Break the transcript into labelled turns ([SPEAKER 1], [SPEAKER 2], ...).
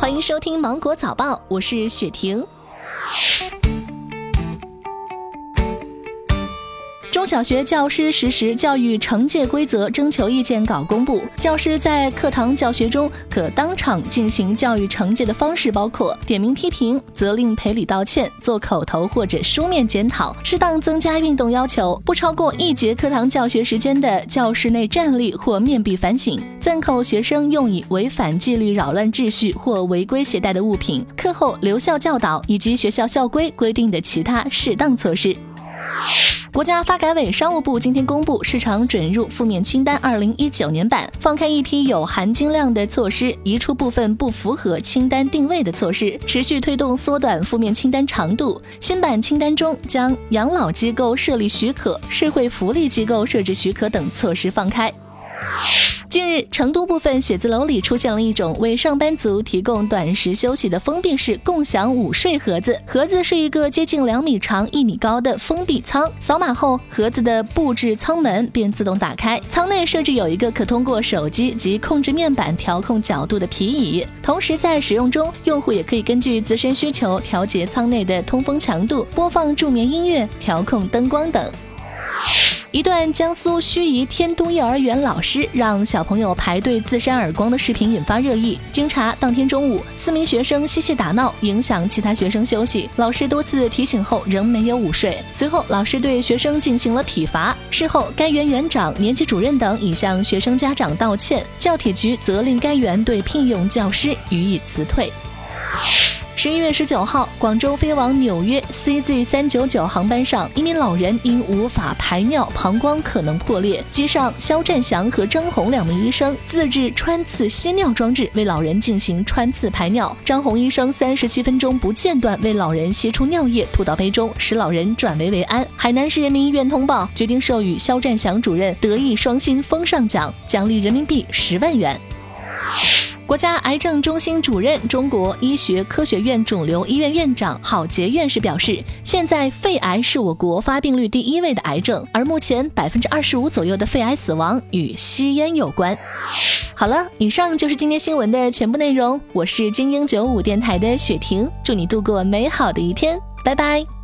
[SPEAKER 1] 欢迎收听《芒果早报》，我是雪婷。小学教师实施教育惩戒规则征求意见稿公布，教师在课堂教学中可当场进行教育惩戒的方式包括点名批评、责令赔礼道歉、做口头或者书面检讨、适当增加运动要求、不超过一节课堂教学时间的教室内站立或面壁反省、暂扣学生用以违反纪律、扰乱秩序或违规携带的物品、课后留校教导以及学校校规规定的其他适当措施。国家发改委、商务部今天公布市场准入负面清单二零一九年版，放开一批有含金量的措施，移出部分不符合清单定位的措施，持续推动缩短负面清单长度。新版清单中将养老机构设立许可、社会福利机构设置许可等措施放开。近日，成都部分写字楼里出现了一种为上班族提供短时休息的封闭式共享午睡盒子。盒子是一个接近两米长、一米高的封闭舱，扫码后，盒子的布置舱门便自动打开。舱内设置有一个可通过手机及控制面板调控角度的皮椅，同时在使用中，用户也可以根据自身需求调节舱内的通风强度、播放助眠音乐、调控灯光等。一段江苏盱眙天都幼儿园老师让小朋友排队自扇耳光的视频引发热议。经查，当天中午，四名学生嬉戏打闹，影响其他学生休息。老师多次提醒后，仍没有午睡。随后，老师对学生进行了体罚。事后，该园园长、年级主任等已向学生家长道歉。教体局责令该园对聘用教师予以辞退。十一月十九号，广州飞往纽约 CZ 三九九航班上，一名老人因无法排尿，膀胱可能破裂。机上肖占祥和张红两名医生自制穿刺吸尿装置，为老人进行穿刺排尿。张红医生三十七分钟不间断为老人吸出尿液，吐到杯中，使老人转危为安。海南市人民医院通报，决定授予肖占祥主任德艺双馨风尚奖，奖励人民币十万元。国家癌症中心主任、中国医学科学院肿瘤医院院长郝杰院士表示，现在肺癌是我国发病率第一位的癌症，而目前百分之二十五左右的肺癌死亡与吸烟有关。好了，以上就是今天新闻的全部内容。我是精英九五电台的雪婷，祝你度过美好的一天，拜拜。